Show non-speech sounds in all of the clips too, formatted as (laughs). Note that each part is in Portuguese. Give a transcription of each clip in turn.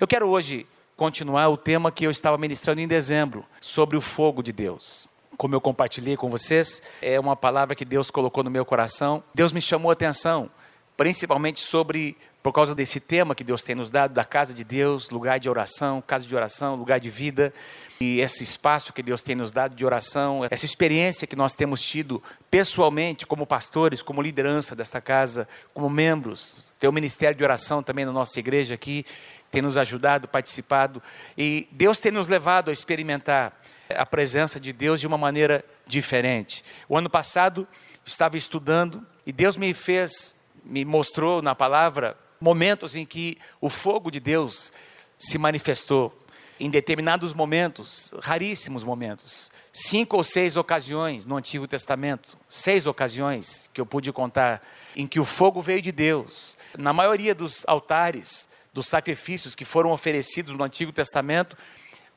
Eu quero hoje continuar o tema que eu estava ministrando em dezembro, sobre o fogo de Deus. Como eu compartilhei com vocês, é uma palavra que Deus colocou no meu coração. Deus me chamou a atenção, principalmente sobre por causa desse tema que Deus tem nos dado, da casa de Deus, lugar de oração, casa de oração, lugar de vida, e esse espaço que Deus tem nos dado de oração, essa experiência que nós temos tido pessoalmente, como pastores, como liderança desta casa, como membros, tem o ministério de oração também na nossa igreja aqui, tem nos ajudado, participado, e Deus tem nos levado a experimentar a presença de Deus de uma maneira diferente. O ano passado, estava estudando e Deus me fez, me mostrou na palavra momentos em que o fogo de Deus se manifestou em determinados momentos, raríssimos momentos, cinco ou seis ocasiões no Antigo Testamento, seis ocasiões que eu pude contar, em que o fogo veio de Deus. Na maioria dos altares, dos sacrifícios que foram oferecidos no Antigo Testamento,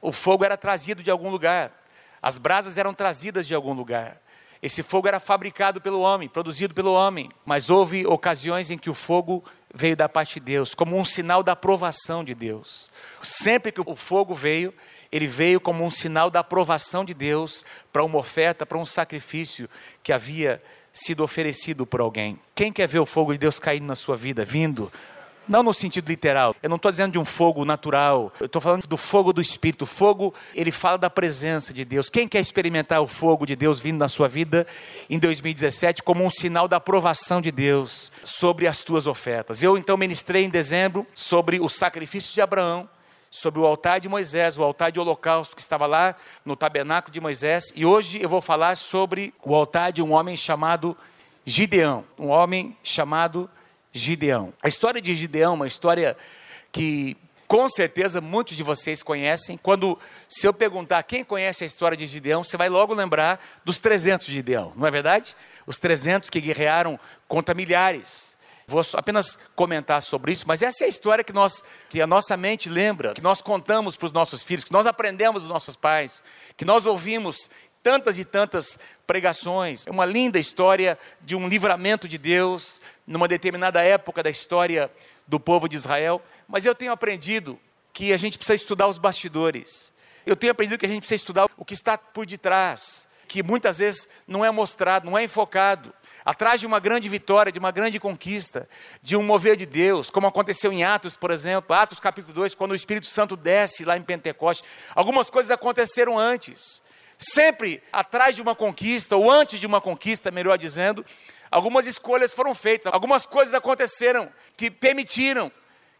o fogo era trazido de algum lugar, as brasas eram trazidas de algum lugar. Esse fogo era fabricado pelo homem, produzido pelo homem, mas houve ocasiões em que o fogo veio da parte de Deus, como um sinal da aprovação de Deus. Sempre que o fogo veio, ele veio como um sinal da aprovação de Deus para uma oferta, para um sacrifício que havia sido oferecido por alguém. Quem quer ver o fogo de Deus caindo na sua vida, vindo? Não no sentido literal. Eu não estou dizendo de um fogo natural. Eu estou falando do fogo do Espírito. O fogo, ele fala da presença de Deus. Quem quer experimentar o fogo de Deus vindo na sua vida em 2017 como um sinal da aprovação de Deus sobre as tuas ofertas? Eu então ministrei em dezembro sobre o sacrifício de Abraão, sobre o altar de Moisés, o altar de holocausto que estava lá no tabernáculo de Moisés. E hoje eu vou falar sobre o altar de um homem chamado Gideão. Um homem chamado Gideão. A história de Gideão é uma história que com certeza muitos de vocês conhecem. Quando, se eu perguntar quem conhece a história de Gideão, você vai logo lembrar dos 300 de Gideão, não é verdade? Os 300 que guerrearam contra milhares. Vou apenas comentar sobre isso, mas essa é a história que, nós, que a nossa mente lembra, que nós contamos para os nossos filhos, que nós aprendemos dos nossos pais, que nós ouvimos tantas e tantas pregações. É uma linda história de um livramento de Deus numa determinada época da história do povo de Israel. Mas eu tenho aprendido que a gente precisa estudar os bastidores. Eu tenho aprendido que a gente precisa estudar o que está por detrás, que muitas vezes não é mostrado, não é enfocado. Atrás de uma grande vitória, de uma grande conquista, de um mover de Deus, como aconteceu em Atos, por exemplo, Atos capítulo 2, quando o Espírito Santo desce lá em Pentecoste. Algumas coisas aconteceram antes. Sempre atrás de uma conquista, ou antes de uma conquista, melhor dizendo, algumas escolhas foram feitas, algumas coisas aconteceram que permitiram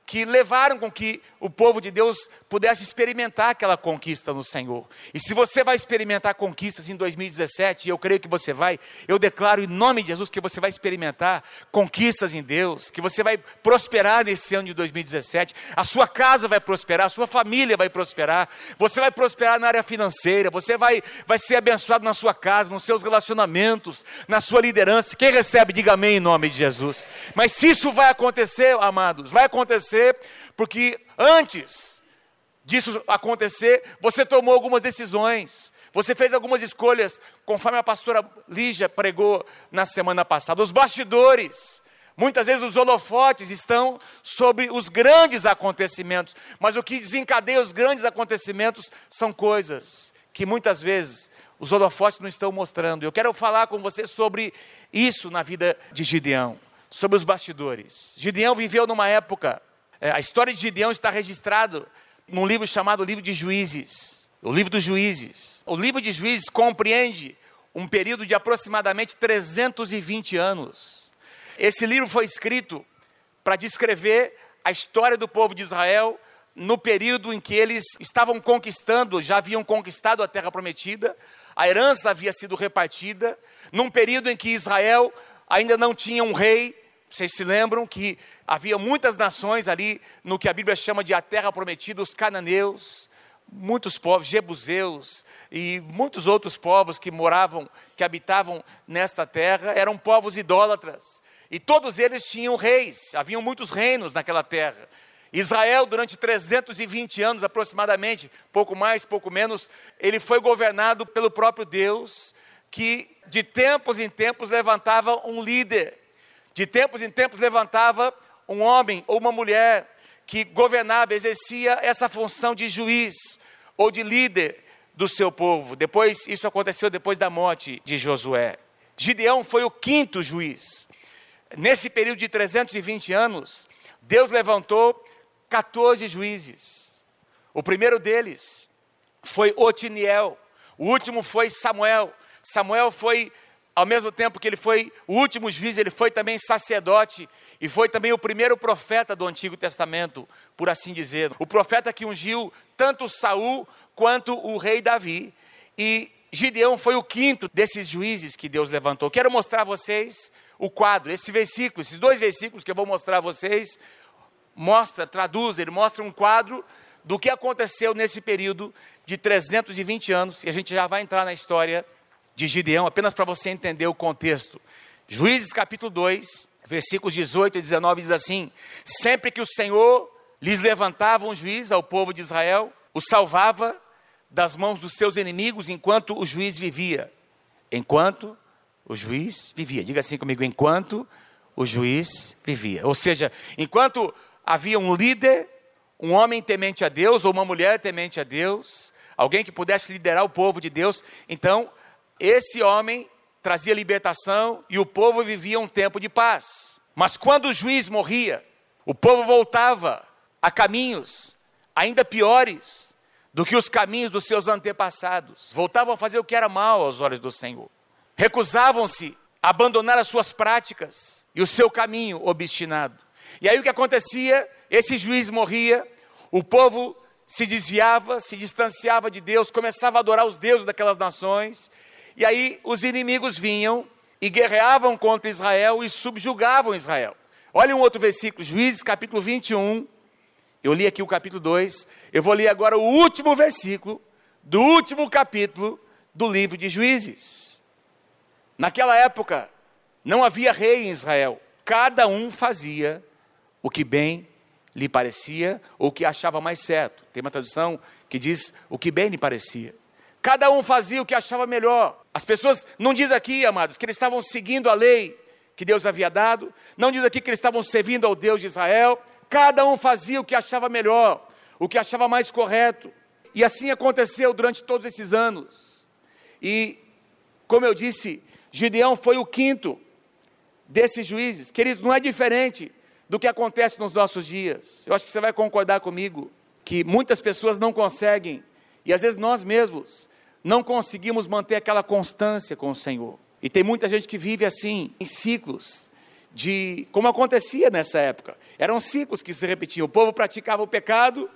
que levaram com que o povo de Deus pudesse experimentar aquela conquista no Senhor. E se você vai experimentar conquistas em 2017, e eu creio que você vai, eu declaro em nome de Jesus que você vai experimentar conquistas em Deus, que você vai prosperar nesse ano de 2017, a sua casa vai prosperar, a sua família vai prosperar, você vai prosperar na área financeira, você vai, vai ser abençoado na sua casa, nos seus relacionamentos, na sua liderança. Quem recebe, diga amém em nome de Jesus. Mas se isso vai acontecer, amados, vai acontecer acontecer, porque antes disso acontecer, você tomou algumas decisões, você fez algumas escolhas, conforme a pastora Lígia pregou na semana passada. Os bastidores, muitas vezes os holofotes estão sobre os grandes acontecimentos, mas o que desencadeia os grandes acontecimentos são coisas que muitas vezes os holofotes não estão mostrando. Eu quero falar com você sobre isso na vida de Gideão, sobre os bastidores. Gideão viveu numa época é, a história de Gideão está registrado num livro chamado Livro de Juízes, o livro dos Juízes. O livro de Juízes compreende um período de aproximadamente 320 anos. Esse livro foi escrito para descrever a história do povo de Israel no período em que eles estavam conquistando, já haviam conquistado a terra prometida, a herança havia sido repartida, num período em que Israel ainda não tinha um rei, vocês se lembram que havia muitas nações ali no que a Bíblia chama de a terra prometida, os cananeus, muitos povos, jebuseus e muitos outros povos que moravam, que habitavam nesta terra, eram povos idólatras. E todos eles tinham reis, haviam muitos reinos naquela terra. Israel, durante 320 anos aproximadamente, pouco mais, pouco menos, ele foi governado pelo próprio Deus, que de tempos em tempos levantava um líder de tempos em tempos levantava um homem ou uma mulher que governava, exercia essa função de juiz ou de líder do seu povo. Depois, isso aconteceu depois da morte de Josué. Gideão foi o quinto juiz. Nesse período de 320 anos, Deus levantou 14 juízes. O primeiro deles foi Otiniel, o último foi Samuel. Samuel foi, ao mesmo tempo que ele foi o último juiz, ele foi também sacerdote e foi também o primeiro profeta do Antigo Testamento, por assim dizer. O profeta que ungiu tanto Saul quanto o rei Davi. E Gideão foi o quinto desses juízes que Deus levantou. Quero mostrar a vocês o quadro, esse versículo, esses dois versículos que eu vou mostrar a vocês, mostra, traduz, ele mostra um quadro do que aconteceu nesse período de 320 anos, e a gente já vai entrar na história de Gideão, apenas para você entender o contexto. Juízes capítulo 2, versículos 18 e 19 diz assim: Sempre que o Senhor lhes levantava um juiz ao povo de Israel, o salvava das mãos dos seus inimigos enquanto o juiz vivia. Enquanto o juiz vivia. Diga assim comigo: enquanto o juiz vivia. Ou seja, enquanto havia um líder, um homem temente a Deus ou uma mulher temente a Deus, alguém que pudesse liderar o povo de Deus, então esse homem trazia libertação e o povo vivia um tempo de paz. Mas quando o juiz morria, o povo voltava a caminhos ainda piores do que os caminhos dos seus antepassados. Voltavam a fazer o que era mal aos olhos do Senhor. Recusavam-se a abandonar as suas práticas e o seu caminho obstinado. E aí o que acontecia? Esse juiz morria, o povo se desviava, se distanciava de Deus, começava a adorar os deuses daquelas nações, e aí os inimigos vinham e guerreavam contra Israel e subjugavam Israel. Olha um outro versículo, Juízes capítulo 21, eu li aqui o capítulo 2, eu vou ler agora o último versículo do último capítulo do livro de Juízes. Naquela época, não havia rei em Israel, cada um fazia o que bem lhe parecia ou o que achava mais certo. Tem uma tradução que diz o que bem lhe parecia. Cada um fazia o que achava melhor. As pessoas, não diz aqui, amados, que eles estavam seguindo a lei que Deus havia dado, não diz aqui que eles estavam servindo ao Deus de Israel, Cada um fazia o que achava melhor, o que achava mais correto. E assim aconteceu durante todos esses anos. E, como eu disse, Gideão foi o quinto desses juízes. Queridos, não é diferente do que acontece nos nossos dias. Eu acho que você vai concordar comigo que muitas pessoas não conseguem, e às vezes nós mesmos, não conseguimos manter aquela constância com o Senhor. E tem muita gente que vive assim, em ciclos, de como acontecia nessa época. Eram ciclos que se repetiam. O povo praticava o pecado,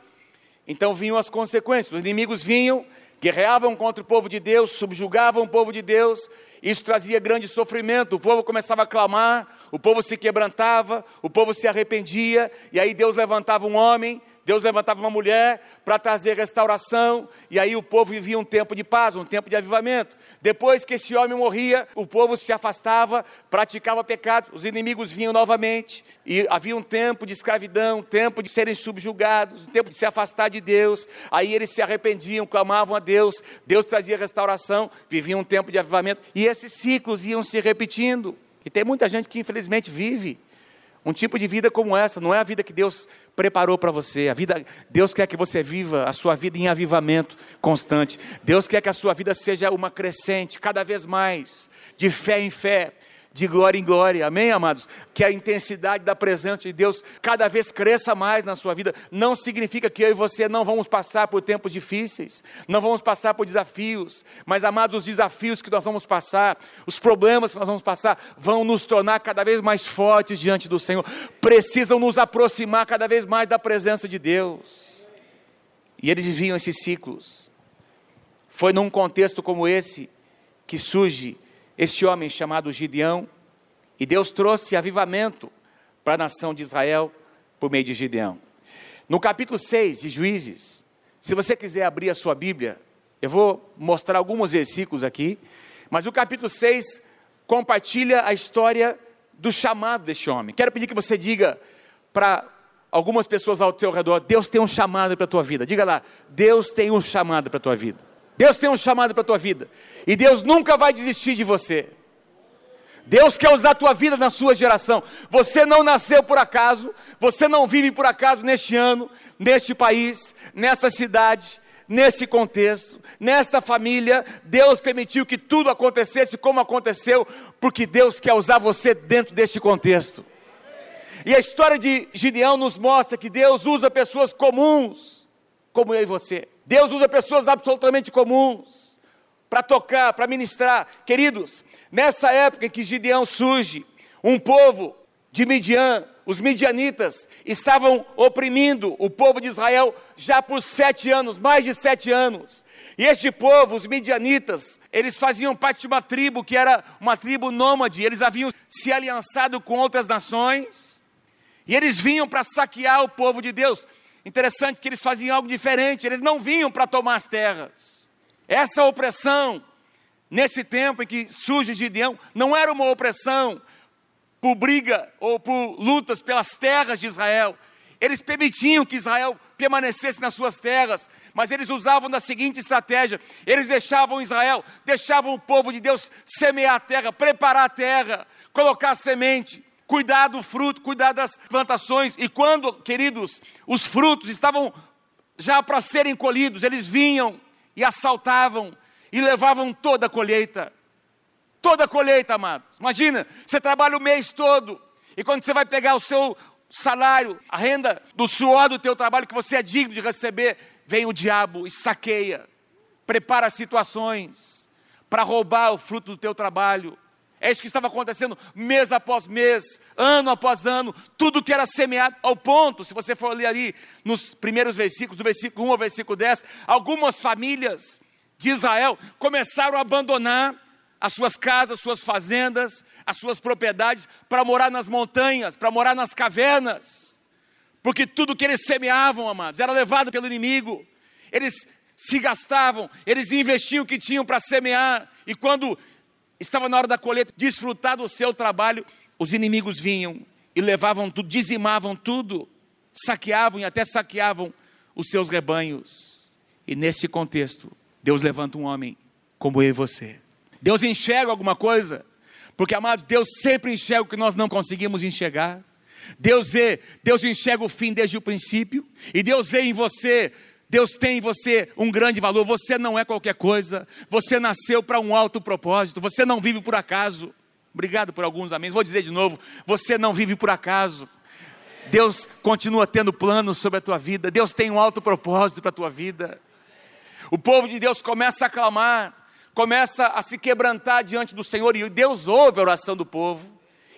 então vinham as consequências. Os inimigos vinham, guerreavam contra o povo de Deus, subjugavam o povo de Deus. Isso trazia grande sofrimento. O povo começava a clamar, o povo se quebrantava, o povo se arrependia, e aí Deus levantava um homem Deus levantava uma mulher para trazer restauração, e aí o povo vivia um tempo de paz, um tempo de avivamento. Depois que esse homem morria, o povo se afastava, praticava pecado, os inimigos vinham novamente, e havia um tempo de escravidão, um tempo de serem subjugados, um tempo de se afastar de Deus. Aí eles se arrependiam, clamavam a Deus, Deus trazia restauração, viviam um tempo de avivamento, e esses ciclos iam se repetindo. E tem muita gente que infelizmente vive um tipo de vida como essa não é a vida que Deus preparou para você. A vida, Deus quer que você viva a sua vida em avivamento constante. Deus quer que a sua vida seja uma crescente, cada vez mais, de fé em fé, de glória em glória. Amém, amados? Que a intensidade da presença de Deus cada vez cresça mais na sua vida. Não significa que eu e você não vamos passar por tempos difíceis, não vamos passar por desafios, mas, amados, os desafios que nós vamos passar, os problemas que nós vamos passar, vão nos tornar cada vez mais fortes diante do Senhor. Precisam nos aproximar cada vez mais da presença de Deus. E eles viviam esses ciclos. Foi num contexto como esse que surge este homem chamado Gideão, e Deus trouxe avivamento para a nação de Israel por meio de Gideão. No capítulo 6 de Juízes, se você quiser abrir a sua Bíblia, eu vou mostrar alguns versículos aqui, mas o capítulo 6 compartilha a história do chamado deste homem. Quero pedir que você diga para algumas pessoas ao teu redor: Deus tem um chamado para a tua vida. Diga lá, Deus tem um chamado para a tua vida. Deus tem um chamado para a tua vida. E Deus nunca vai desistir de você. Deus quer usar a tua vida na sua geração. Você não nasceu por acaso, você não vive por acaso neste ano, neste país, nessa cidade, nesse contexto, nesta família. Deus permitiu que tudo acontecesse como aconteceu, porque Deus quer usar você dentro deste contexto. E a história de Gideão nos mostra que Deus usa pessoas comuns, como eu e você. Deus usa pessoas absolutamente comuns para tocar, para ministrar. Queridos, nessa época em que Gideão surge, um povo de Midian, os midianitas, estavam oprimindo o povo de Israel já por sete anos, mais de sete anos. E este povo, os midianitas, eles faziam parte de uma tribo que era uma tribo nômade, eles haviam se aliançado com outras nações, e eles vinham para saquear o povo de Deus. Interessante que eles faziam algo diferente, eles não vinham para tomar as terras. Essa opressão, nesse tempo em que surge Gideão, não era uma opressão por briga ou por lutas pelas terras de Israel. Eles permitiam que Israel permanecesse nas suas terras, mas eles usavam da seguinte estratégia: eles deixavam Israel, deixavam o povo de Deus semear a terra, preparar a terra, colocar a semente, cuidar do fruto, cuidar das plantações. E quando, queridos, os frutos estavam já para serem colhidos, eles vinham e assaltavam e levavam toda a colheita. Toda a colheita, amados. Imagina, você trabalha o mês todo e quando você vai pegar o seu salário, a renda do suor do teu trabalho que você é digno de receber, vem o diabo e saqueia, prepara situações para roubar o fruto do teu trabalho. É isso que estava acontecendo mês após mês, ano após ano, tudo que era semeado, ao ponto, se você for ler ali nos primeiros versículos, do versículo 1 ao versículo 10, algumas famílias de Israel começaram a abandonar as suas casas, as suas fazendas, as suas propriedades, para morar nas montanhas, para morar nas cavernas, porque tudo que eles semeavam, amados, era levado pelo inimigo, eles se gastavam, eles investiam o que tinham para semear, e quando estava na hora da colheita, desfrutar do seu trabalho, os inimigos vinham e levavam tudo, dizimavam tudo, saqueavam e até saqueavam os seus rebanhos. E nesse contexto, Deus levanta um homem como eu e você. Deus enxerga alguma coisa, porque amados, Deus sempre enxerga o que nós não conseguimos enxergar. Deus vê, Deus enxerga o fim desde o princípio, e Deus vê em você Deus tem em você um grande valor. Você não é qualquer coisa. Você nasceu para um alto propósito. Você não vive por acaso. Obrigado por alguns amém. Vou dizer de novo: você não vive por acaso. Deus continua tendo planos sobre a tua vida. Deus tem um alto propósito para a tua vida. O povo de Deus começa a clamar, começa a se quebrantar diante do Senhor e Deus ouve a oração do povo.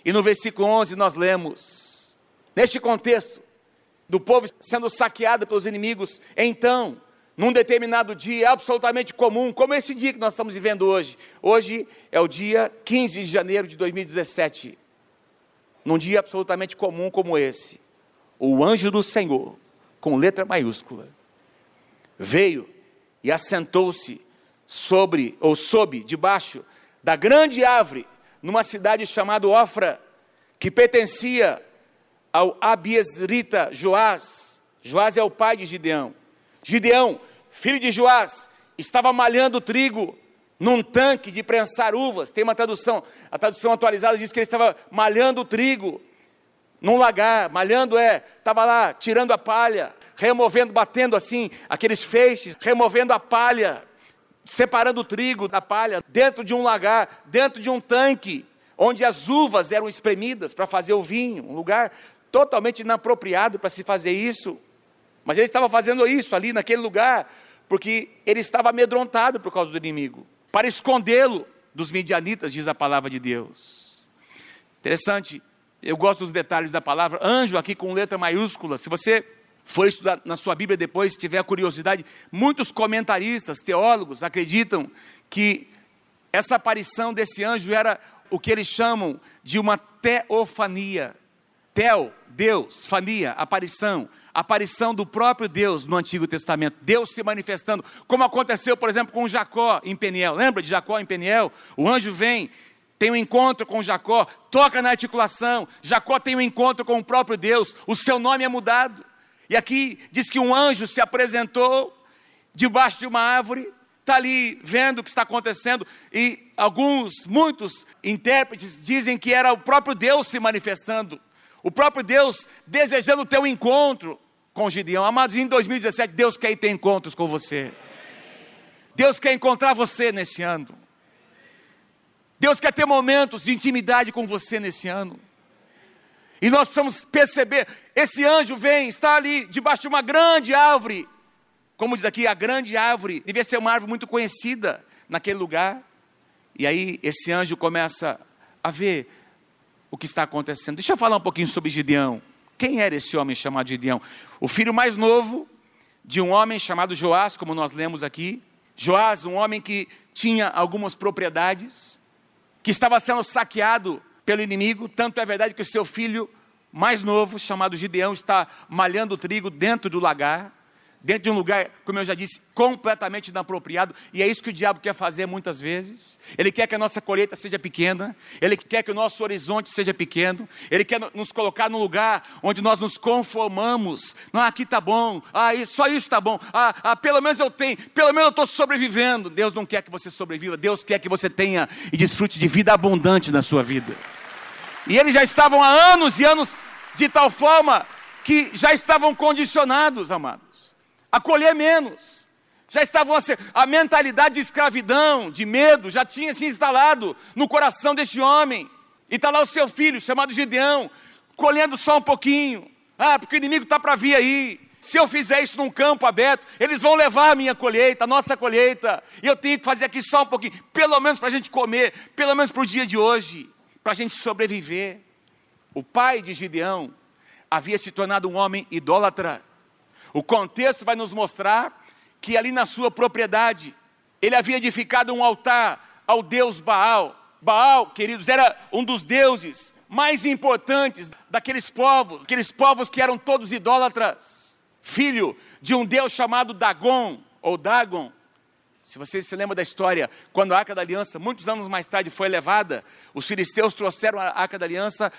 E no versículo 11 nós lemos, neste contexto, do povo sendo saqueado pelos inimigos. Então, num determinado dia absolutamente comum, como esse dia que nós estamos vivendo hoje. Hoje é o dia 15 de janeiro de 2017. Num dia absolutamente comum como esse, o anjo do Senhor, com letra maiúscula, veio e assentou-se sobre ou sob debaixo da grande árvore numa cidade chamada Ofra, que pertencia ao Abiesrita Joás. Joás é o pai de Gideão. Gideão, filho de Joás, estava malhando trigo num tanque de prensar uvas. Tem uma tradução, a tradução atualizada diz que ele estava malhando trigo num lagar. Malhando é, estava lá tirando a palha, removendo, batendo assim aqueles feixes, removendo a palha, separando o trigo da palha dentro de um lagar, dentro de um tanque onde as uvas eram espremidas para fazer o vinho, um lugar totalmente inapropriado para se fazer isso. Mas ele estava fazendo isso ali naquele lugar, porque ele estava amedrontado por causa do inimigo, para escondê-lo dos midianitas, diz a palavra de Deus. Interessante, eu gosto dos detalhes da palavra, anjo aqui com letra maiúscula. Se você for estudar na sua Bíblia depois, se tiver curiosidade, muitos comentaristas, teólogos acreditam que essa aparição desse anjo era o que eles chamam de uma teofania. Tel, Deus, fania, aparição, aparição do próprio Deus no Antigo Testamento, Deus se manifestando, como aconteceu, por exemplo, com Jacó em Peniel. Lembra de Jacó em Peniel? O anjo vem, tem um encontro com Jacó, toca na articulação. Jacó tem um encontro com o próprio Deus, o seu nome é mudado. E aqui diz que um anjo se apresentou debaixo de uma árvore está ali vendo o que está acontecendo, e alguns, muitos intérpretes dizem que era o próprio Deus se manifestando, o próprio Deus desejando ter um encontro com Gideão. Amados, em 2017, Deus quer ter encontros com você. Deus quer encontrar você nesse ano. Deus quer ter momentos de intimidade com você nesse ano. E nós precisamos perceber: esse anjo vem, está ali debaixo de uma grande árvore. Como diz aqui, a grande árvore devia ser uma árvore muito conhecida naquele lugar. E aí esse anjo começa a ver o que está acontecendo. Deixa eu falar um pouquinho sobre Gideão. Quem era esse homem chamado Gideão? O filho mais novo de um homem chamado Joás, como nós lemos aqui. Joás, um homem que tinha algumas propriedades, que estava sendo saqueado pelo inimigo, tanto é verdade que o seu filho mais novo, chamado Gideão, está malhando trigo dentro do lagar, dentro de um lugar, como eu já disse, completamente inapropriado, e é isso que o diabo quer fazer muitas vezes. Ele quer que a nossa colheita seja pequena, ele quer que o nosso horizonte seja pequeno, ele quer nos colocar num lugar onde nós nos conformamos. Não, aqui está bom, ah, só isso está bom, ah, ah, pelo menos eu tenho, pelo menos eu estou sobrevivendo. Deus não quer que você sobreviva, Deus quer que você tenha e desfrute de vida abundante na sua vida. E eles já estavam há anos e anos de tal forma que já estavam condicionados, amados, a colher menos. Já estavam a, a mentalidade de escravidão, de medo, já tinha se instalado no coração deste homem. E está lá o seu filho, chamado Gideão, colhendo só um pouquinho. Ah, porque o inimigo está para vir aí. Se eu fizer isso num campo aberto, eles vão levar a minha colheita, a nossa colheita. E eu tenho que fazer aqui só um pouquinho, pelo menos para a gente comer, pelo menos para o dia de hoje para a gente sobreviver. O pai de Gideão havia se tornado um homem idólatra. O contexto vai nos mostrar que ali na sua propriedade, ele havia edificado um altar ao deus Baal. Baal, queridos, era um dos deuses mais importantes daqueles povos, aqueles povos que eram todos idólatras, filho de um deus chamado Dagon, ou Dagon. Se você se lembra da história, quando a Arca da Aliança, muitos anos mais tarde, foi levada, os filisteus trouxeram a Arca da Aliança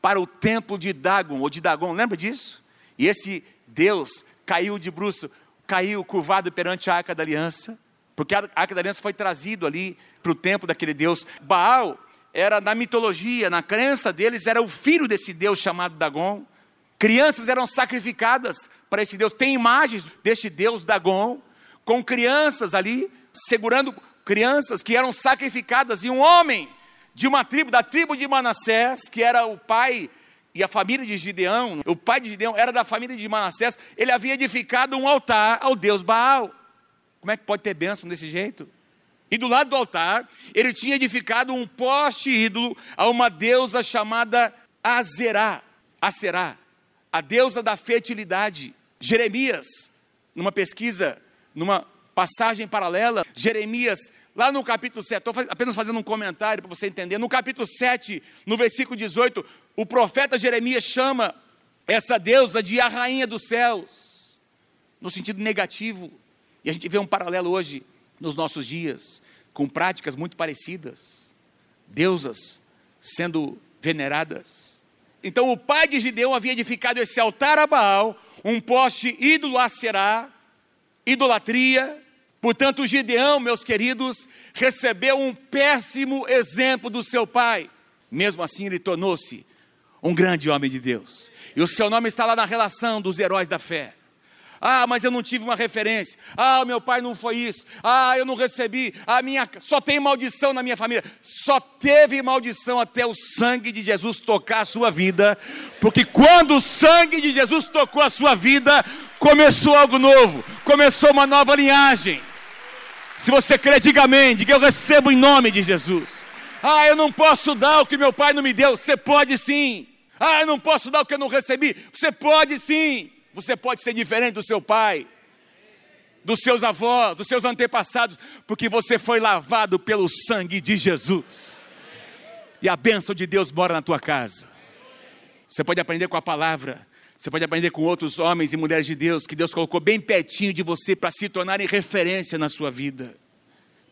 para o templo de Dagon, ou de Dagon, lembra disso? E esse Deus caiu de bruço, caiu curvado perante a Arca da Aliança, porque a Arca da Aliança foi trazido ali para o templo daquele Deus. Baal era na mitologia, na crença deles, era o filho desse Deus chamado Dagon. Crianças eram sacrificadas para esse Deus. Tem imagens deste Deus Dagon com crianças ali, segurando crianças que eram sacrificadas, e um homem de uma tribo, da tribo de Manassés, que era o pai e a família de Gideão, o pai de Gideão era da família de Manassés, ele havia edificado um altar ao deus Baal. Como é que pode ter bênção desse jeito? E do lado do altar, ele tinha edificado um poste ídolo a uma deusa chamada Azerá, Aserá, a deusa da fertilidade. Jeremias, numa pesquisa numa passagem paralela, Jeremias, lá no capítulo 7, estou apenas fazendo um comentário para você entender. No capítulo 7, no versículo 18, o profeta Jeremias chama essa deusa de a rainha dos céus, no sentido negativo. E a gente vê um paralelo hoje, nos nossos dias, com práticas muito parecidas. Deusas sendo veneradas. Então o pai de Gideão havia edificado esse altar a Baal, um poste ídolo a Será, idolatria. Portanto, Gideão, meus queridos, recebeu um péssimo exemplo do seu pai. Mesmo assim, ele tornou-se um grande homem de Deus. E o seu nome está lá na relação dos heróis da fé. Ah, mas eu não tive uma referência. Ah, meu pai não foi isso. Ah, eu não recebi. A minha só tem maldição na minha família. Só teve maldição até o sangue de Jesus tocar a sua vida, porque quando o sangue de Jesus tocou a sua vida, começou algo novo, começou uma nova linhagem. Se você crê, diga amém, diga eu recebo em nome de Jesus. Ah, eu não posso dar o que meu pai não me deu. Você pode sim. Ah, eu não posso dar o que eu não recebi. Você pode sim. Você pode ser diferente do seu pai, dos seus avós, dos seus antepassados, porque você foi lavado pelo sangue de Jesus. E a bênção de Deus mora na tua casa. Você pode aprender com a palavra, você pode aprender com outros homens e mulheres de Deus que Deus colocou bem pertinho de você para se tornarem referência na sua vida.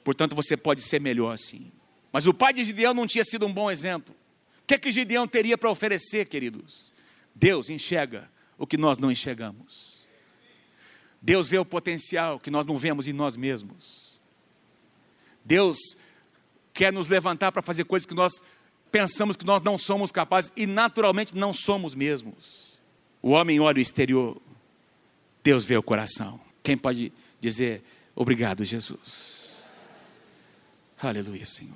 Portanto, você pode ser melhor assim. Mas o pai de Gideão não tinha sido um bom exemplo. O que é que Gideão teria para oferecer, queridos? Deus enxerga o que nós não enxergamos. Deus vê o potencial que nós não vemos em nós mesmos. Deus quer nos levantar para fazer coisas que nós pensamos que nós não somos capazes e naturalmente não somos mesmos. O homem olha o exterior, Deus vê o coração. Quem pode dizer obrigado, Jesus? Aleluia, Senhor.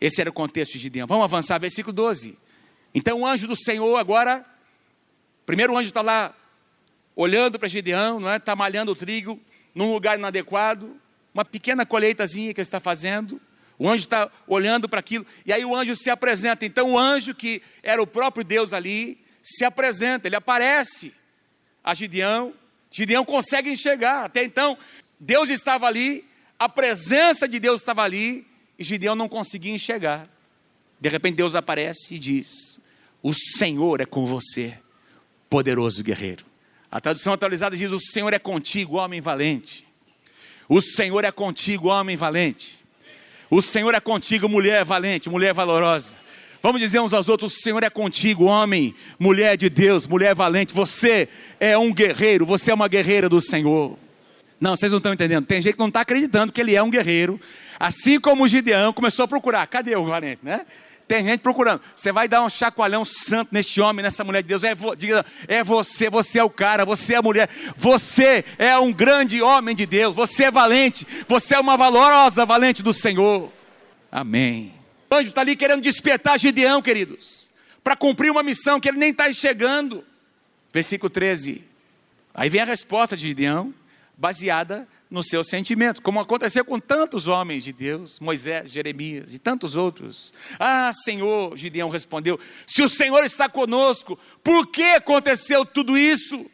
Esse era o contexto de Gideão. Vamos avançar, versículo 12. Então o anjo do Senhor agora, primeiro o anjo está lá olhando para Gideão, não é? Está malhando o trigo num lugar inadequado, uma pequena colheitazinha que ele está fazendo. O anjo está olhando para aquilo, e aí o anjo se apresenta. Então o anjo, que era o próprio Deus ali, se apresenta, ele aparece a Gideão. Gideão consegue enxergar. Até então, Deus estava ali, a presença de Deus estava ali, e Gideão não conseguia enxergar. De repente Deus aparece e diz: O Senhor é com você, poderoso guerreiro. A tradução atualizada diz: O Senhor é contigo, homem valente. O Senhor é contigo, homem valente. O Senhor é contigo, mulher valente, mulher valorosa. Vamos dizer uns aos outros: O Senhor é contigo, homem, mulher de Deus, mulher valente. Você é um guerreiro, você é uma guerreira do Senhor. Não, vocês não estão entendendo. Tem gente que não está acreditando que ele é um guerreiro. Assim como o Gideão começou a procurar. Cadê o valente, né? Tem gente procurando. Você vai dar um chacoalhão santo neste homem, nessa mulher de Deus. É, vo, diga, é você, você é o cara, você é a mulher. Você é um grande homem de Deus. Você é valente. Você é uma valorosa valente do Senhor. Amém. Anjo está ali querendo despertar Gideão, queridos, para cumprir uma missão que ele nem está chegando. Versículo 13. Aí vem a resposta de Gideão, baseada nos seus sentimentos, como aconteceu com tantos homens de Deus, Moisés, Jeremias e tantos outros. Ah, Senhor, Gideão respondeu: se o Senhor está conosco, por que aconteceu tudo isso?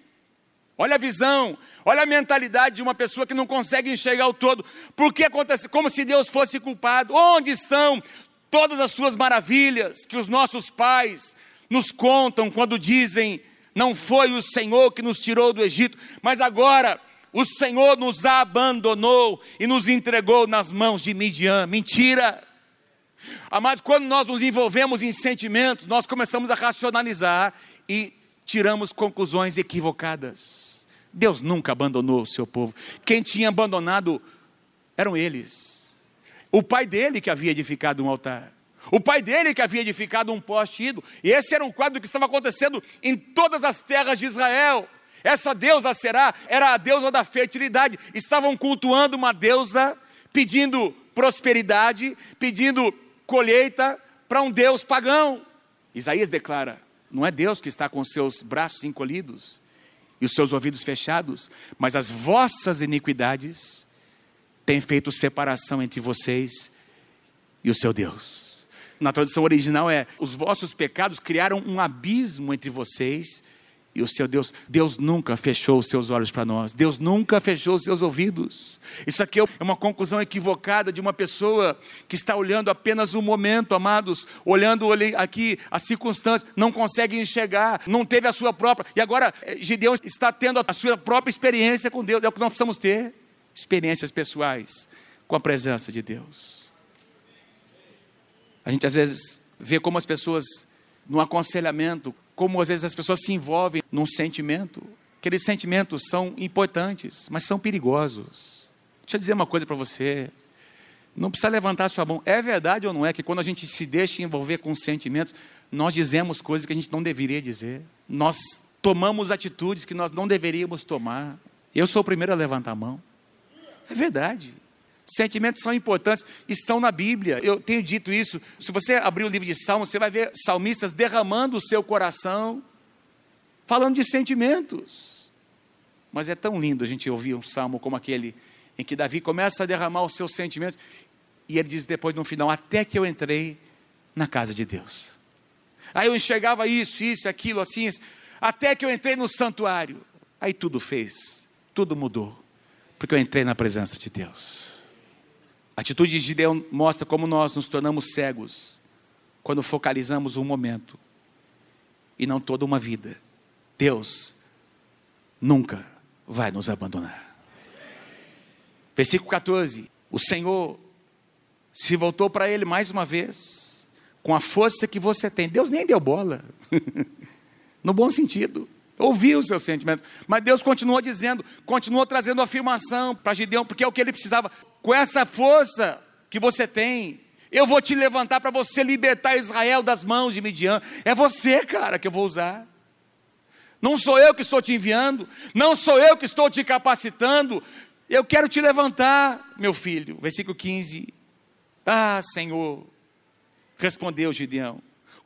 Olha a visão, olha a mentalidade de uma pessoa que não consegue enxergar o todo. Por que aconteceu? Como se Deus fosse culpado. Onde estão todas as suas maravilhas que os nossos pais nos contam quando dizem: não foi o Senhor que nos tirou do Egito, mas agora o Senhor nos abandonou e nos entregou nas mãos de Midian. Mentira! Amados, quando nós nos envolvemos em sentimentos, nós começamos a racionalizar e tiramos conclusões equivocadas. Deus nunca abandonou o seu povo. Quem tinha abandonado eram eles. O pai dele que havia edificado um altar. O pai dele que havia edificado um poste ídolo. E esse era um quadro que estava acontecendo em todas as terras de Israel. Essa deusa será, era a deusa da fertilidade. Estavam cultuando uma deusa, pedindo prosperidade, pedindo colheita para um Deus pagão. Isaías declara: não é Deus que está com seus braços encolhidos e os seus ouvidos fechados, mas as vossas iniquidades têm feito separação entre vocês e o seu Deus. Na tradução original é: os vossos pecados criaram um abismo entre vocês e o seu Deus. Deus nunca fechou os seus olhos para nós, Deus nunca fechou os seus ouvidos. Isso aqui é uma conclusão equivocada de uma pessoa que está olhando apenas o momento, amados, olhando aqui as circunstâncias, não consegue enxergar, não teve a sua própria. E agora eh, Gideão está tendo a sua própria experiência com Deus, é o que nós precisamos ter experiências pessoais com a presença de Deus. A gente às vezes vê como as pessoas no aconselhamento como às vezes as pessoas se envolvem num sentimento. Aqueles sentimentos são importantes, mas são perigosos. Deixa eu dizer uma coisa para você. Não precisa levantar sua mão. É verdade ou não é que quando a gente se deixa envolver com sentimentos, nós dizemos coisas que a gente não deveria dizer. Nós tomamos atitudes que nós não deveríamos tomar. Eu sou o primeiro a levantar a mão. É verdade. Sentimentos são importantes, estão na Bíblia. Eu tenho dito isso. Se você abrir o livro de Salmos, você vai ver salmistas derramando o seu coração, falando de sentimentos. Mas é tão lindo a gente ouvir um salmo como aquele em que Davi começa a derramar os seus sentimentos e ele diz depois no final: Até que eu entrei na casa de Deus. Aí eu enxergava isso, isso, aquilo, assim, até que eu entrei no santuário. Aí tudo fez, tudo mudou, porque eu entrei na presença de Deus. A atitude de Gideão mostra como nós nos tornamos cegos quando focalizamos um momento e não toda uma vida. Deus nunca vai nos abandonar. Versículo 14: O Senhor se voltou para ele mais uma vez, com a força que você tem. Deus nem deu bola, (laughs) no bom sentido. Ouviu os seus sentimentos, mas Deus continuou dizendo, continuou trazendo afirmação para Gideão, porque é o que ele precisava com essa força que você tem. Eu vou te levantar para você libertar Israel das mãos de Midian. É você, cara, que eu vou usar. Não sou eu que estou te enviando, não sou eu que estou te capacitando. Eu quero te levantar, meu filho. Versículo 15. Ah, Senhor, respondeu Gideão: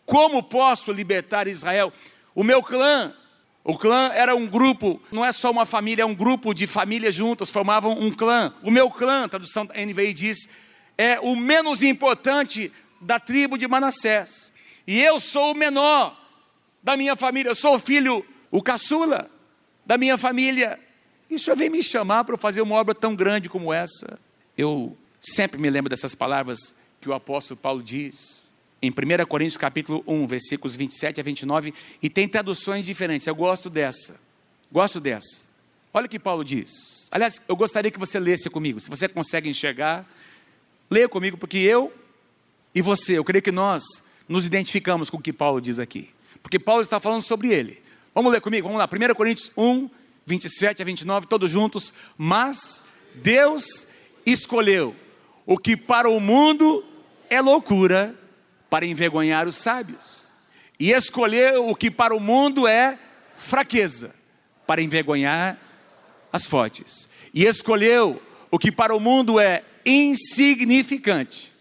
Como posso libertar Israel? O meu clã, o clã era um grupo, não é só uma família, é um grupo de famílias juntas, formavam um clã. O meu clã, tradução NVI diz, é o menos importante da tribo de Manassés. E eu sou o menor da minha família, eu sou o filho, o caçula da minha família. E o senhor vem me chamar para fazer uma obra tão grande como essa? Eu sempre me lembro dessas palavras que o apóstolo Paulo diz em 1 Coríntios capítulo 1, versículos 27 a 29, e tem traduções diferentes. Eu gosto dessa. Gosto dessa. Olha o que Paulo diz. Aliás, eu gostaria que você lesse comigo. Se você consegue enxergar, leia comigo, porque eu e você, eu creio que nós nos identificamos com o que Paulo diz aqui. Porque Paulo está falando sobre ele. Vamos ler comigo, vamos lá. 1 Coríntios 1, 27 a 29, todos juntos. Mas Deus escolheu o que para o mundo é loucura para envergonhar os sábios, e escolheu o que para o mundo é fraqueza, para envergonhar as fortes, e escolheu o que para o mundo é insignificante,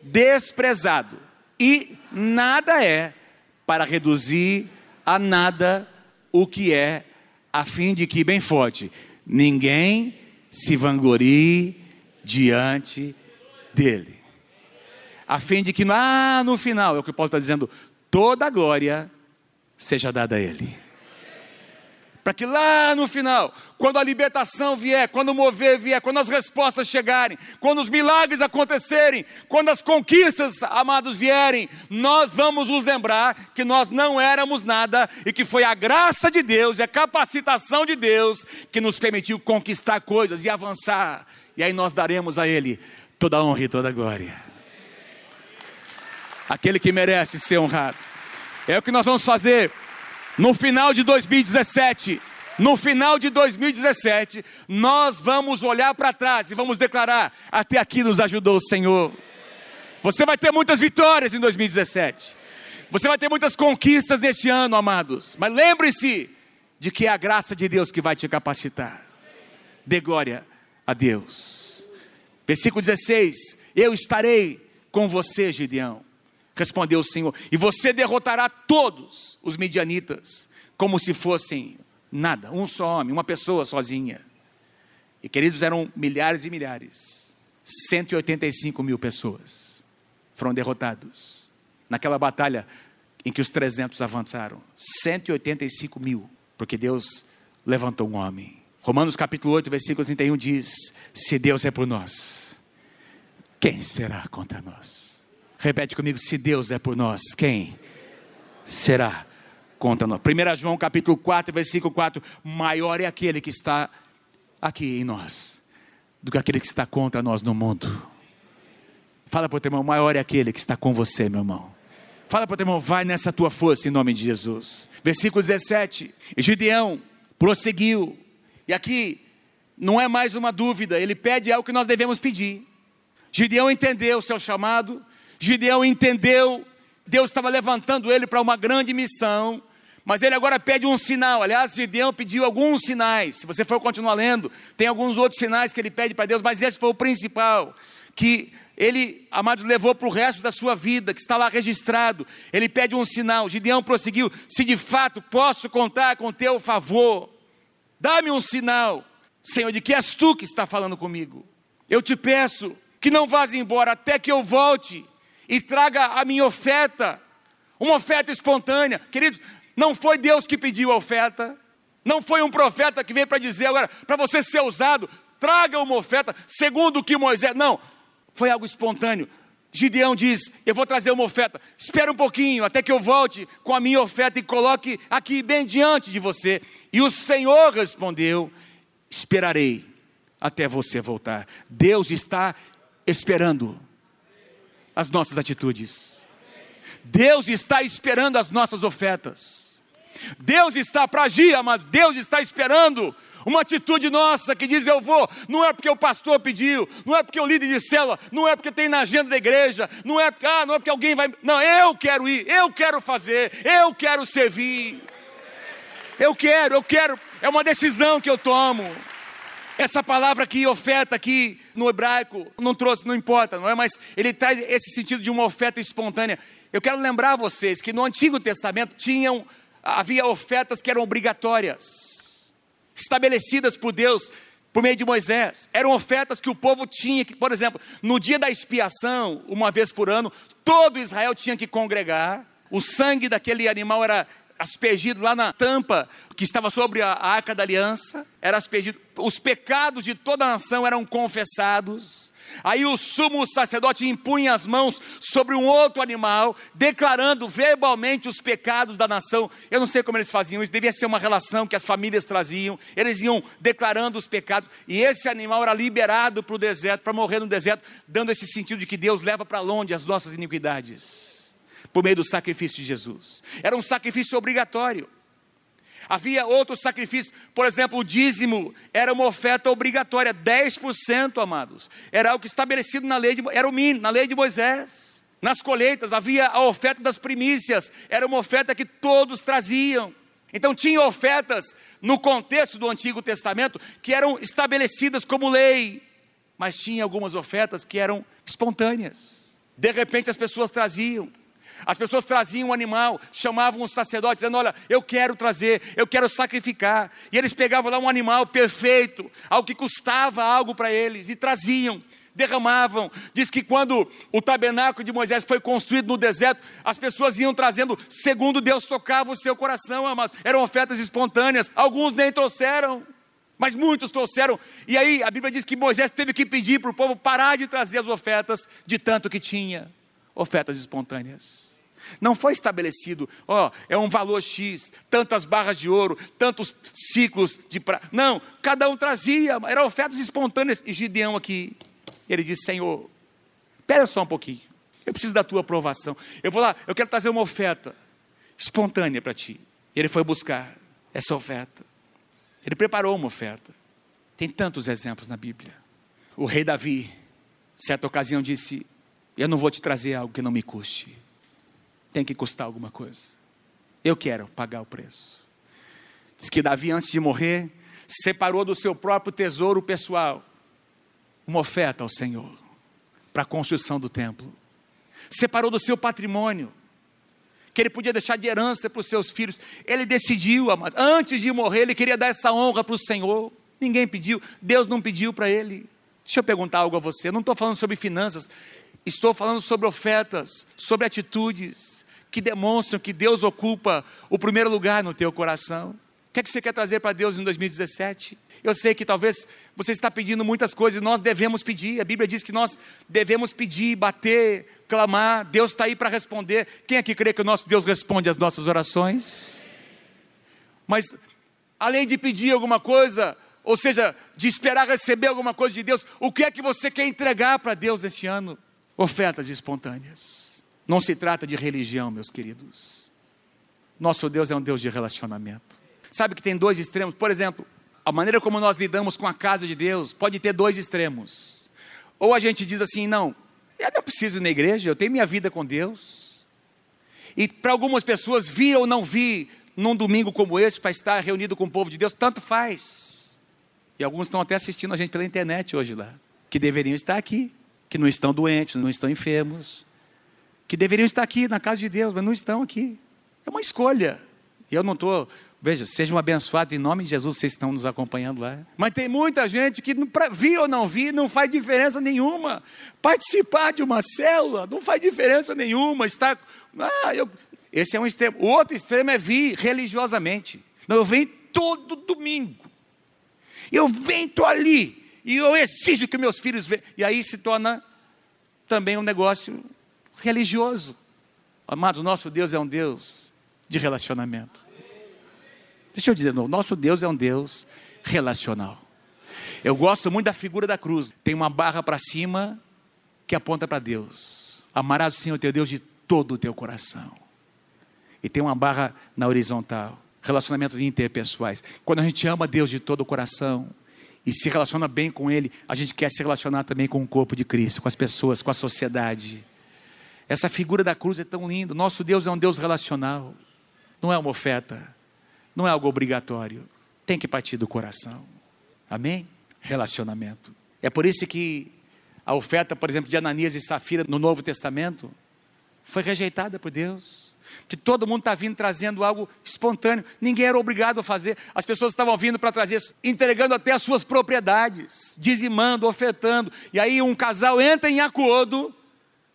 desprezado e nada é, para reduzir a nada o que é, a fim de que, bem forte, ninguém se vanglorie diante dele a fim de que lá no final, é o que Paulo está dizendo, toda a glória seja dada a Ele. Para que lá no final, quando a libertação vier, quando o mover vier, quando as respostas chegarem, quando os milagres acontecerem, quando as conquistas, amados, vierem, nós vamos nos lembrar que nós não éramos nada e que foi a graça de Deus e a capacitação de Deus que nos permitiu conquistar coisas e avançar. E aí nós daremos a Ele toda a honra e toda a glória aquele que merece ser honrado. É o que nós vamos fazer no final de 2017. No final de 2017, nós vamos olhar para trás e vamos declarar: até aqui nos ajudou o Senhor. Você vai ter muitas vitórias em 2017. Você vai ter muitas conquistas neste ano, amados. Mas lembre-se de que é a graça de Deus que vai te capacitar. Dê glória a Deus. Versículo 16: Eu estarei com você, Gideão Respondeu o Senhor: E você derrotará todos os midianitas, como se fossem nada, um só homem, uma pessoa sozinha. E queridos, eram milhares e milhares, 185 mil pessoas foram derrotados naquela batalha em que os 300 avançaram. 185 mil, porque Deus levantou um homem. Romanos capítulo 8, versículo 31 diz: Se Deus é por nós, quem será contra nós? Repete comigo: se Deus é por nós, quem será contra nós? 1 João capítulo 4, versículo 4: maior é aquele que está aqui em nós do que aquele que está contra nós no mundo. Fala para o teu irmão: maior é aquele que está com você, meu irmão. Fala para o teu irmão: vai nessa tua força em nome de Jesus. Versículo 17: Gideão prosseguiu, e aqui não é mais uma dúvida, ele pede algo que nós devemos pedir. Gideão entendeu o seu chamado, Gideão entendeu, Deus estava levantando ele para uma grande missão, mas ele agora pede um sinal. Aliás, Gideão pediu alguns sinais. Se você for continuar lendo, tem alguns outros sinais que ele pede para Deus, mas esse foi o principal, que ele, amados, levou para o resto da sua vida, que está lá registrado. Ele pede um sinal. Gideão prosseguiu: se de fato posso contar com teu favor, dá-me um sinal, Senhor, de que és tu que está falando comigo. Eu te peço que não vás embora até que eu volte e traga a minha oferta, uma oferta espontânea. Queridos, não foi Deus que pediu a oferta, não foi um profeta que veio para dizer agora, para você ser usado, traga uma oferta, segundo o que Moisés. Não, foi algo espontâneo. Gideão diz: Eu vou trazer uma oferta. Espera um pouquinho até que eu volte com a minha oferta e coloque aqui bem diante de você. E o Senhor respondeu: Esperarei até você voltar. Deus está esperando as nossas atitudes. Deus está esperando as nossas ofertas. Deus está para agir, amado. Deus está esperando Uma atitude nossa que diz eu vou, não é porque o pastor pediu, não é porque o líder de célula, não é porque tem na agenda da igreja, não é ah, não é porque alguém vai. Não, eu quero ir, eu quero fazer, eu quero servir. Eu quero, eu quero, é uma decisão que eu tomo. Essa palavra aqui, oferta aqui no hebraico, não trouxe, não importa, não é? Mas ele traz esse sentido de uma oferta espontânea. Eu quero lembrar vocês que no Antigo Testamento tinham, havia ofertas que eram obrigatórias, estabelecidas por Deus por meio de Moisés. Eram ofertas que o povo tinha que, por exemplo, no dia da expiação, uma vez por ano, todo Israel tinha que congregar. O sangue daquele animal era aspergido lá na tampa que estava sobre a arca da aliança, era aspergido. Os pecados de toda a nação eram confessados. Aí o sumo sacerdote impunha as mãos sobre um outro animal, declarando verbalmente os pecados da nação. Eu não sei como eles faziam isso, devia ser uma relação que as famílias traziam. Eles iam declarando os pecados, e esse animal era liberado para o deserto, para morrer no deserto, dando esse sentido de que Deus leva para longe as nossas iniquidades por meio do sacrifício de Jesus. Era um sacrifício obrigatório. Havia outros sacrifícios, por exemplo, o dízimo era uma oferta obrigatória, 10%, amados. Era algo estabelecido na lei de, era o mínimo, na lei de Moisés. Nas colheitas havia a oferta das primícias, era uma oferta que todos traziam. Então tinha ofertas no contexto do Antigo Testamento que eram estabelecidas como lei, mas tinha algumas ofertas que eram espontâneas. De repente as pessoas traziam as pessoas traziam um animal, chamavam os sacerdotes, dizendo: Olha, eu quero trazer, eu quero sacrificar. E eles pegavam lá um animal perfeito, algo que custava algo para eles, e traziam, derramavam. Diz que quando o tabernáculo de Moisés foi construído no deserto, as pessoas iam trazendo, segundo Deus tocava o seu coração, amado. Eram ofertas espontâneas, alguns nem trouxeram. Mas muitos trouxeram, e aí a Bíblia diz que Moisés teve que pedir para o povo parar de trazer as ofertas de tanto que tinha ofertas espontâneas. Não foi estabelecido, ó, é um valor X, tantas barras de ouro, tantos ciclos de prata. Não, cada um trazia, eram ofertas espontâneas. E Gideão aqui, ele disse: Senhor, espera só um pouquinho, eu preciso da tua aprovação. Eu vou lá, eu quero trazer uma oferta espontânea para ti. E ele foi buscar essa oferta. Ele preparou uma oferta. Tem tantos exemplos na Bíblia. O rei Davi, certa ocasião, disse: eu não vou te trazer algo que não me custe. Tem que custar alguma coisa. Eu quero pagar o preço. Diz que Davi, antes de morrer, separou do seu próprio tesouro pessoal uma oferta ao Senhor para a construção do templo. Separou do seu patrimônio, que ele podia deixar de herança para os seus filhos. Ele decidiu, antes de morrer, ele queria dar essa honra para o Senhor. Ninguém pediu, Deus não pediu para ele. Deixa eu perguntar algo a você. Eu não estou falando sobre finanças, Estou falando sobre ofertas, sobre atitudes que demonstram que Deus ocupa o primeiro lugar no teu coração. O que é que você quer trazer para Deus em 2017? Eu sei que talvez você está pedindo muitas coisas, nós devemos pedir. A Bíblia diz que nós devemos pedir, bater, clamar. Deus está aí para responder. Quem aqui crê que o nosso Deus responde às nossas orações? Mas, além de pedir alguma coisa, ou seja, de esperar receber alguma coisa de Deus, o que é que você quer entregar para Deus este ano? Ofertas espontâneas. Não se trata de religião, meus queridos. Nosso Deus é um Deus de relacionamento. Sabe que tem dois extremos? Por exemplo, a maneira como nós lidamos com a casa de Deus pode ter dois extremos. Ou a gente diz assim: não, eu não preciso ir na igreja, eu tenho minha vida com Deus. E para algumas pessoas, vir ou não vir num domingo como esse, para estar reunido com o povo de Deus, tanto faz. E alguns estão até assistindo a gente pela internet hoje lá, que deveriam estar aqui que não estão doentes, não estão enfermos, que deveriam estar aqui na casa de Deus, mas não estão aqui. É uma escolha. Eu não estou. Veja, sejam abençoados em nome de Jesus, vocês estão nos acompanhando lá. Mas tem muita gente que, para vir ou não vir, não faz diferença nenhuma. Participar de uma célula não faz diferença nenhuma. Está, ah, eu, esse é um extremo. O outro extremo é vir religiosamente. Eu venho todo domingo. Eu venho, ali e eu exijo que meus filhos vejam. E aí se torna também um negócio religioso. Amados, nosso Deus é um Deus de relacionamento. Deixa eu dizer de novo, nosso Deus é um Deus relacional. Eu gosto muito da figura da cruz. Tem uma barra para cima que aponta para Deus. Amarás o Senhor teu Deus de todo o teu coração. E tem uma barra na horizontal relacionamentos interpessoais. Quando a gente ama Deus de todo o coração e se relaciona bem com Ele, a gente quer se relacionar também com o corpo de Cristo, com as pessoas, com a sociedade. Essa figura da cruz é tão linda. Nosso Deus é um Deus relacional, não é uma oferta, não é algo obrigatório. Tem que partir do coração. Amém? Relacionamento. É por isso que a oferta, por exemplo, de Ananias e Safira no Novo Testamento foi rejeitada por Deus. Que todo mundo está vindo trazendo algo espontâneo, ninguém era obrigado a fazer, as pessoas estavam vindo para trazer, entregando até as suas propriedades, dizimando, ofertando, e aí um casal entra em acordo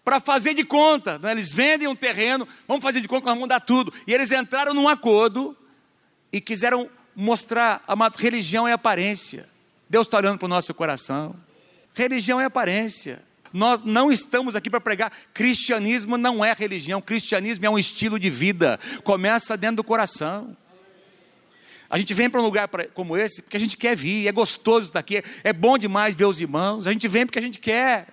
para fazer de conta, né? eles vendem um terreno, vamos fazer de conta que nós vamos dar tudo, e eles entraram num acordo e quiseram mostrar, a religião é aparência, Deus está olhando para o nosso coração, religião é aparência, nós não estamos aqui para pregar. Cristianismo não é religião, cristianismo é um estilo de vida. Começa dentro do coração. A gente vem para um lugar como esse porque a gente quer vir, é gostoso estar aqui, é bom demais ver os irmãos. A gente vem porque a gente quer.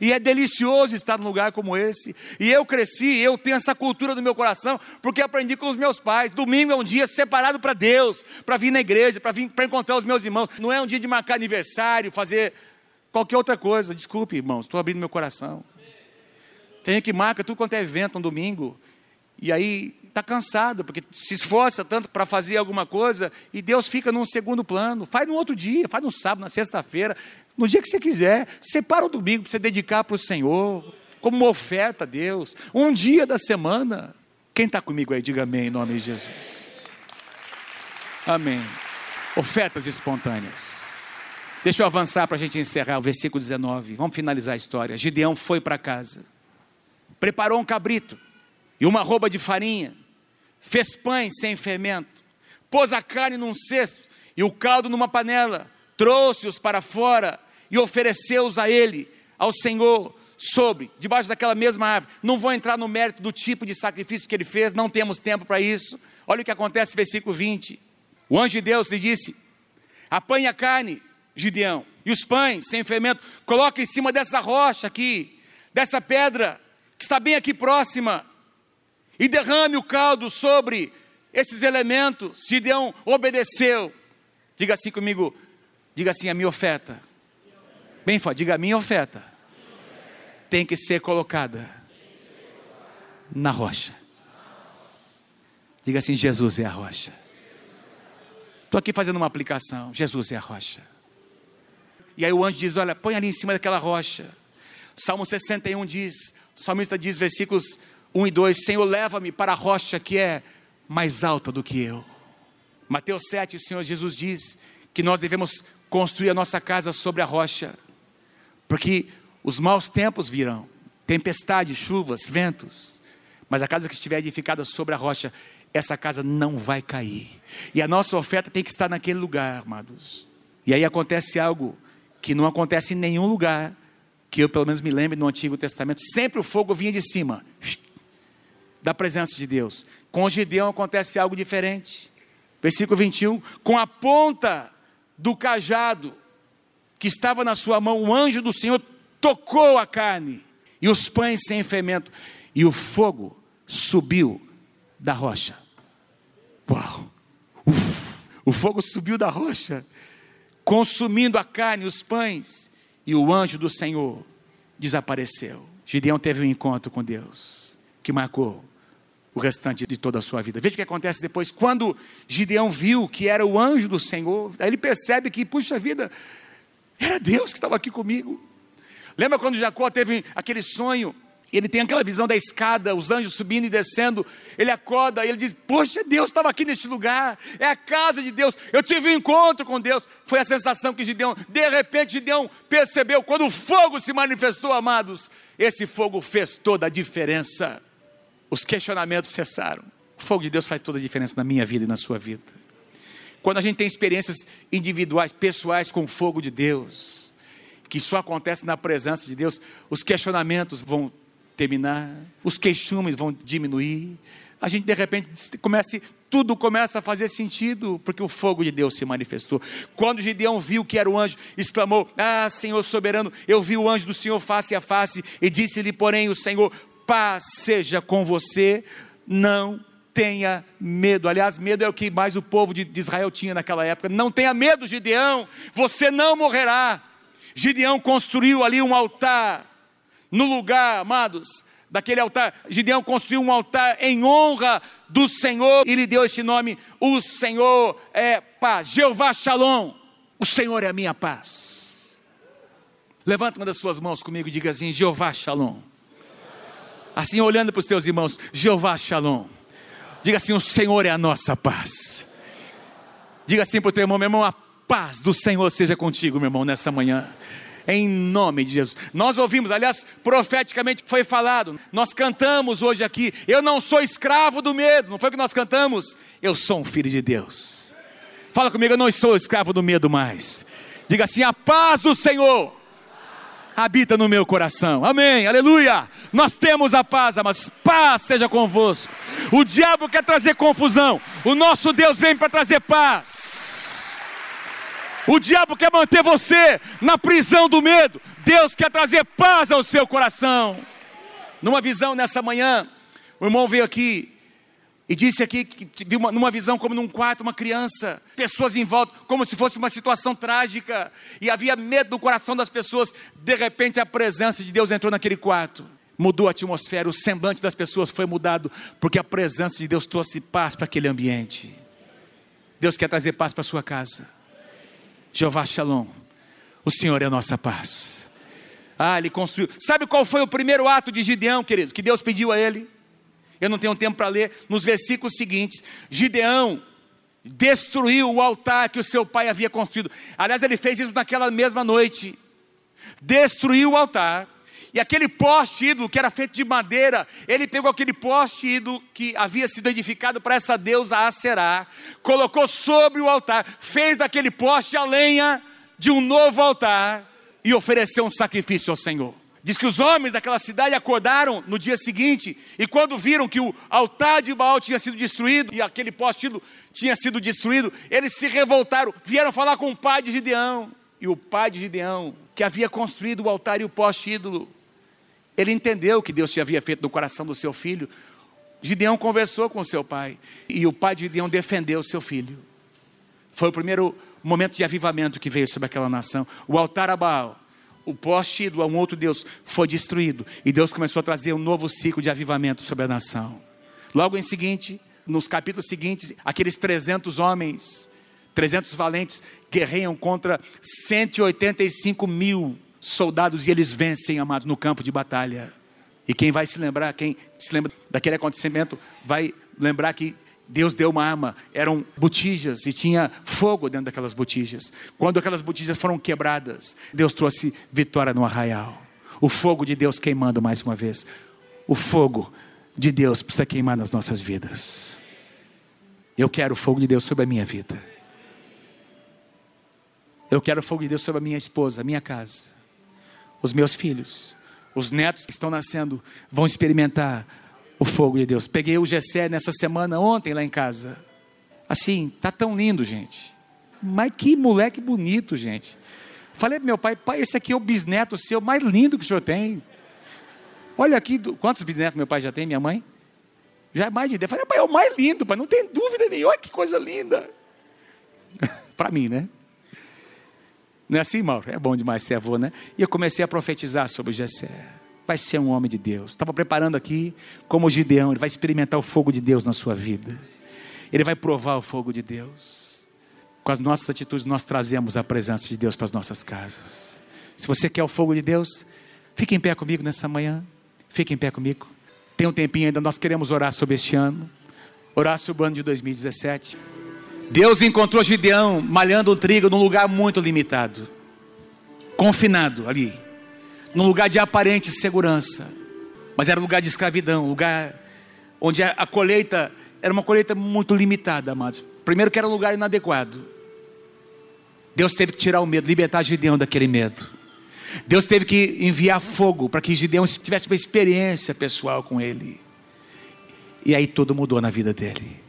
E é delicioso estar num lugar como esse. E eu cresci, eu tenho essa cultura no meu coração, porque aprendi com os meus pais. Domingo é um dia separado para Deus, para vir na igreja, para vir para encontrar os meus irmãos. Não é um dia de marcar aniversário, fazer qualquer outra coisa. Desculpe, irmãos, estou abrindo meu coração. Tem que marca tudo quanto é evento um domingo. E aí está cansado, porque se esforça tanto para fazer alguma coisa e Deus fica num segundo plano. Faz no outro dia, faz no sábado, na sexta-feira, no dia que você quiser. Separa o domingo para você dedicar para o Senhor, como uma oferta a Deus. Um dia da semana. Quem está comigo aí, diga amém em nome de Jesus. Amém. Ofertas espontâneas. Deixa eu avançar para a gente encerrar o versículo 19. Vamos finalizar a história. Gideão foi para casa, preparou um cabrito e uma roupa de farinha, fez pães sem fermento, pôs a carne num cesto e o caldo numa panela, trouxe-os para fora e ofereceu-os a ele, ao Senhor, sobre, debaixo daquela mesma árvore. Não vou entrar no mérito do tipo de sacrifício que ele fez, não temos tempo para isso. Olha o que acontece, versículo 20. O anjo de Deus lhe disse: apanhe a carne Gideão. E os pães sem fermento, coloca em cima dessa rocha aqui, dessa pedra que está bem aqui próxima, e derrame o caldo sobre esses elementos. Gideão obedeceu. Diga assim comigo, diga assim: a minha oferta. Bem forte, diga a minha oferta. Tem que ser colocada na rocha. Diga assim: Jesus é a rocha. Estou aqui fazendo uma aplicação. Jesus é a rocha. E aí o anjo diz: Olha, põe ali em cima daquela rocha. Salmo 61 diz, o salmista diz, versículos 1 e 2: Senhor, leva-me para a rocha que é mais alta do que eu. Mateus 7, o Senhor Jesus diz que nós devemos construir a nossa casa sobre a rocha, porque os maus tempos virão tempestade, chuvas, ventos, mas a casa que estiver edificada sobre a rocha, essa casa não vai cair. E a nossa oferta tem que estar naquele lugar, amados. E aí acontece algo que não acontece em nenhum lugar que eu pelo menos me lembre no Antigo Testamento, sempre o fogo vinha de cima da presença de Deus. Com Gideão acontece algo diferente. Versículo 21, com a ponta do cajado que estava na sua mão, o anjo do Senhor tocou a carne e os pães sem fermento, e o fogo subiu da rocha. Uau! Uf, o fogo subiu da rocha consumindo a carne, os pães, e o anjo do Senhor desapareceu. Gideão teve um encontro com Deus, que marcou o restante de toda a sua vida. Veja o que acontece depois. Quando Gideão viu que era o anjo do Senhor, aí ele percebe que, puxa vida, era Deus que estava aqui comigo. Lembra quando Jacó teve aquele sonho ele tem aquela visão da escada, os anjos subindo e descendo. Ele acorda e ele diz: Poxa, Deus estava aqui neste lugar, é a casa de Deus. Eu tive um encontro com Deus. Foi a sensação que Gideão, de repente, Gideão percebeu. Quando o fogo se manifestou, amados, esse fogo fez toda a diferença. Os questionamentos cessaram. O fogo de Deus faz toda a diferença na minha vida e na sua vida. Quando a gente tem experiências individuais, pessoais com o fogo de Deus, que só acontece na presença de Deus, os questionamentos vão terminar, os queixumes vão diminuir, a gente de repente começa, tudo começa a fazer sentido, porque o fogo de Deus se manifestou. Quando Gideão viu que era o anjo, exclamou: Ah, Senhor soberano, eu vi o anjo do Senhor face a face, e disse-lhe, porém, o Senhor: Paz seja com você, não tenha medo. Aliás, medo é o que mais o povo de Israel tinha naquela época. Não tenha medo, Gideão, você não morrerá. Gideão construiu ali um altar, no lugar, amados, daquele altar. Gideão construiu um altar em honra do Senhor e lhe deu esse nome: O Senhor é paz. Jeová Shalom, o Senhor é a minha paz. Levanta uma das suas mãos comigo e diga assim: Jeová Shalom. Assim, olhando para os teus irmãos, Jeová Shalom. Diga assim: O Senhor é a nossa paz. Diga assim para o teu irmão, meu irmão, a paz do Senhor seja contigo, meu irmão, nessa manhã em nome de Jesus. Nós ouvimos, aliás, profeticamente foi falado, nós cantamos hoje aqui, eu não sou escravo do medo, não foi o que nós cantamos? Eu sou um filho de Deus. Fala comigo, eu não sou escravo do medo mais. Diga assim: a paz do Senhor habita no meu coração. Amém, aleluia. Nós temos a paz, mas paz seja convosco. O diabo quer trazer confusão, o nosso Deus vem para trazer paz. O diabo quer manter você na prisão do medo. Deus quer trazer paz ao seu coração. Numa visão nessa manhã, o irmão veio aqui e disse aqui que viu uma, numa visão como num quarto, uma criança, pessoas em volta, como se fosse uma situação trágica, e havia medo no coração das pessoas. De repente, a presença de Deus entrou naquele quarto, mudou a atmosfera, o semblante das pessoas foi mudado, porque a presença de Deus trouxe paz para aquele ambiente. Deus quer trazer paz para a sua casa. Jeová Shalom, o Senhor é a nossa paz. Ah, ele construiu. Sabe qual foi o primeiro ato de Gideão, querido, que Deus pediu a ele? Eu não tenho tempo para ler. Nos versículos seguintes, Gideão destruiu o altar que o seu pai havia construído. Aliás, ele fez isso naquela mesma noite. Destruiu o altar e aquele poste ídolo que era feito de madeira, ele pegou aquele poste ídolo que havia sido edificado para essa deusa Aserá, colocou sobre o altar, fez daquele poste a lenha de um novo altar e ofereceu um sacrifício ao Senhor. Diz que os homens daquela cidade acordaram no dia seguinte e quando viram que o altar de Baal tinha sido destruído e aquele poste ídolo tinha sido destruído, eles se revoltaram, vieram falar com o pai de Gideão. E o pai de Gideão, que havia construído o altar e o poste ídolo, ele entendeu o que Deus tinha havia feito no coração do seu filho. Gideão conversou com seu pai e o pai de Gideão defendeu seu filho. Foi o primeiro momento de avivamento que veio sobre aquela nação. O altar a Baal, o poste a um outro Deus foi destruído e Deus começou a trazer um novo ciclo de avivamento sobre a nação. Logo em seguinte, nos capítulos seguintes, aqueles 300 homens, 300 valentes, guerreiam contra 185 mil soldados e eles vencem, amados, no campo de batalha. E quem vai se lembrar, quem se lembra daquele acontecimento, vai lembrar que Deus deu uma arma, eram botijas e tinha fogo dentro daquelas botijas. Quando aquelas botijas foram quebradas, Deus trouxe vitória no arraial. O fogo de Deus queimando mais uma vez. O fogo de Deus precisa queimar nas nossas vidas. Eu quero o fogo de Deus sobre a minha vida. Eu quero o fogo de Deus sobre a minha esposa, a minha casa os meus filhos, os netos que estão nascendo, vão experimentar o fogo de Deus. Peguei o Gessé nessa semana, ontem lá em casa. Assim, tá tão lindo, gente. Mas que moleque bonito, gente. Falei para meu pai, pai, esse aqui é o bisneto seu mais lindo que o senhor tem. Olha aqui, quantos bisnetos meu pai já tem, minha mãe? Já é mais de 10. Falei, pai, é o mais lindo, pai, não tem dúvida nenhuma. Que coisa linda. (laughs) para mim, né? Não é assim, Mauro? É bom demais ser avô, né? E eu comecei a profetizar sobre Jessé. Vai ser um homem de Deus. Estava preparando aqui como Gideão. Ele vai experimentar o fogo de Deus na sua vida. Ele vai provar o fogo de Deus. Com as nossas atitudes, nós trazemos a presença de Deus para as nossas casas. Se você quer o fogo de Deus, fique em pé comigo nessa manhã. Fique em pé comigo. Tem um tempinho ainda, nós queremos orar sobre este ano. Orar sobre o ano de 2017. Deus encontrou Gideão malhando o trigo num lugar muito limitado, confinado ali, num lugar de aparente segurança, mas era um lugar de escravidão, lugar onde a colheita era uma colheita muito limitada, amados. Primeiro que era um lugar inadequado. Deus teve que tirar o medo, libertar Gideão daquele medo. Deus teve que enviar fogo para que Gideão tivesse uma experiência pessoal com ele. E aí tudo mudou na vida dele.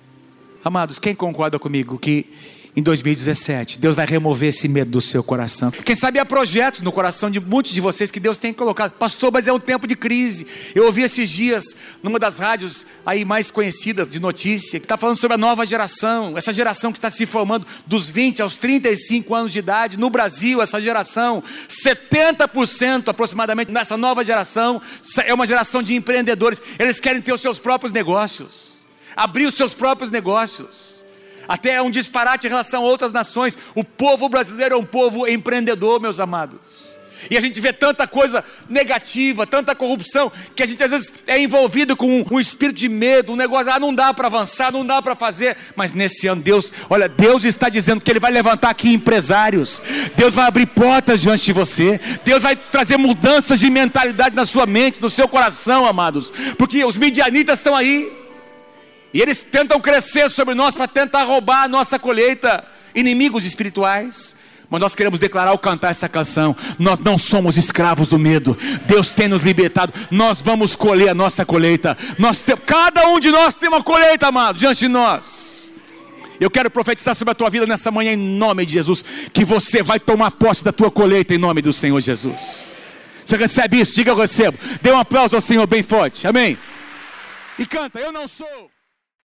Amados, quem concorda comigo que em 2017. Deus vai remover esse medo do seu coração. Quem sabe há projetos no coração de muitos de vocês que Deus tem colocado. Pastor, mas é um tempo de crise. Eu ouvi esses dias numa das rádios aí mais conhecidas de notícia, que está falando sobre a nova geração, essa geração que está se formando dos 20 aos 35 anos de idade. No Brasil, essa geração, 70% aproximadamente nessa nova geração, é uma geração de empreendedores. Eles querem ter os seus próprios negócios, abrir os seus próprios negócios até é um disparate em relação a outras nações. O povo brasileiro é um povo empreendedor, meus amados. E a gente vê tanta coisa negativa, tanta corrupção, que a gente às vezes é envolvido com um, espírito de medo, um negócio, ah, não dá para avançar, não dá para fazer. Mas nesse ano, Deus, olha, Deus está dizendo que Ele vai levantar aqui empresários, Deus vai abrir portas diante de você, Deus vai trazer mudanças de mentalidade na sua mente, no seu coração, amados, porque os midianitas estão aí. E eles tentam crescer sobre nós para tentar roubar a nossa colheita, inimigos espirituais. Mas nós queremos declarar ao cantar essa canção: nós não somos escravos do medo. Deus tem nos libertado. Nós vamos colher a nossa colheita. Nós cada um de nós tem uma colheita, amado, diante de nós. Eu quero profetizar sobre a tua vida nessa manhã em nome de Jesus, que você vai tomar posse da tua colheita em nome do Senhor Jesus. Você recebe isso? Diga eu recebo. Dê um aplauso ao Senhor bem forte. Amém. E canta, eu não sou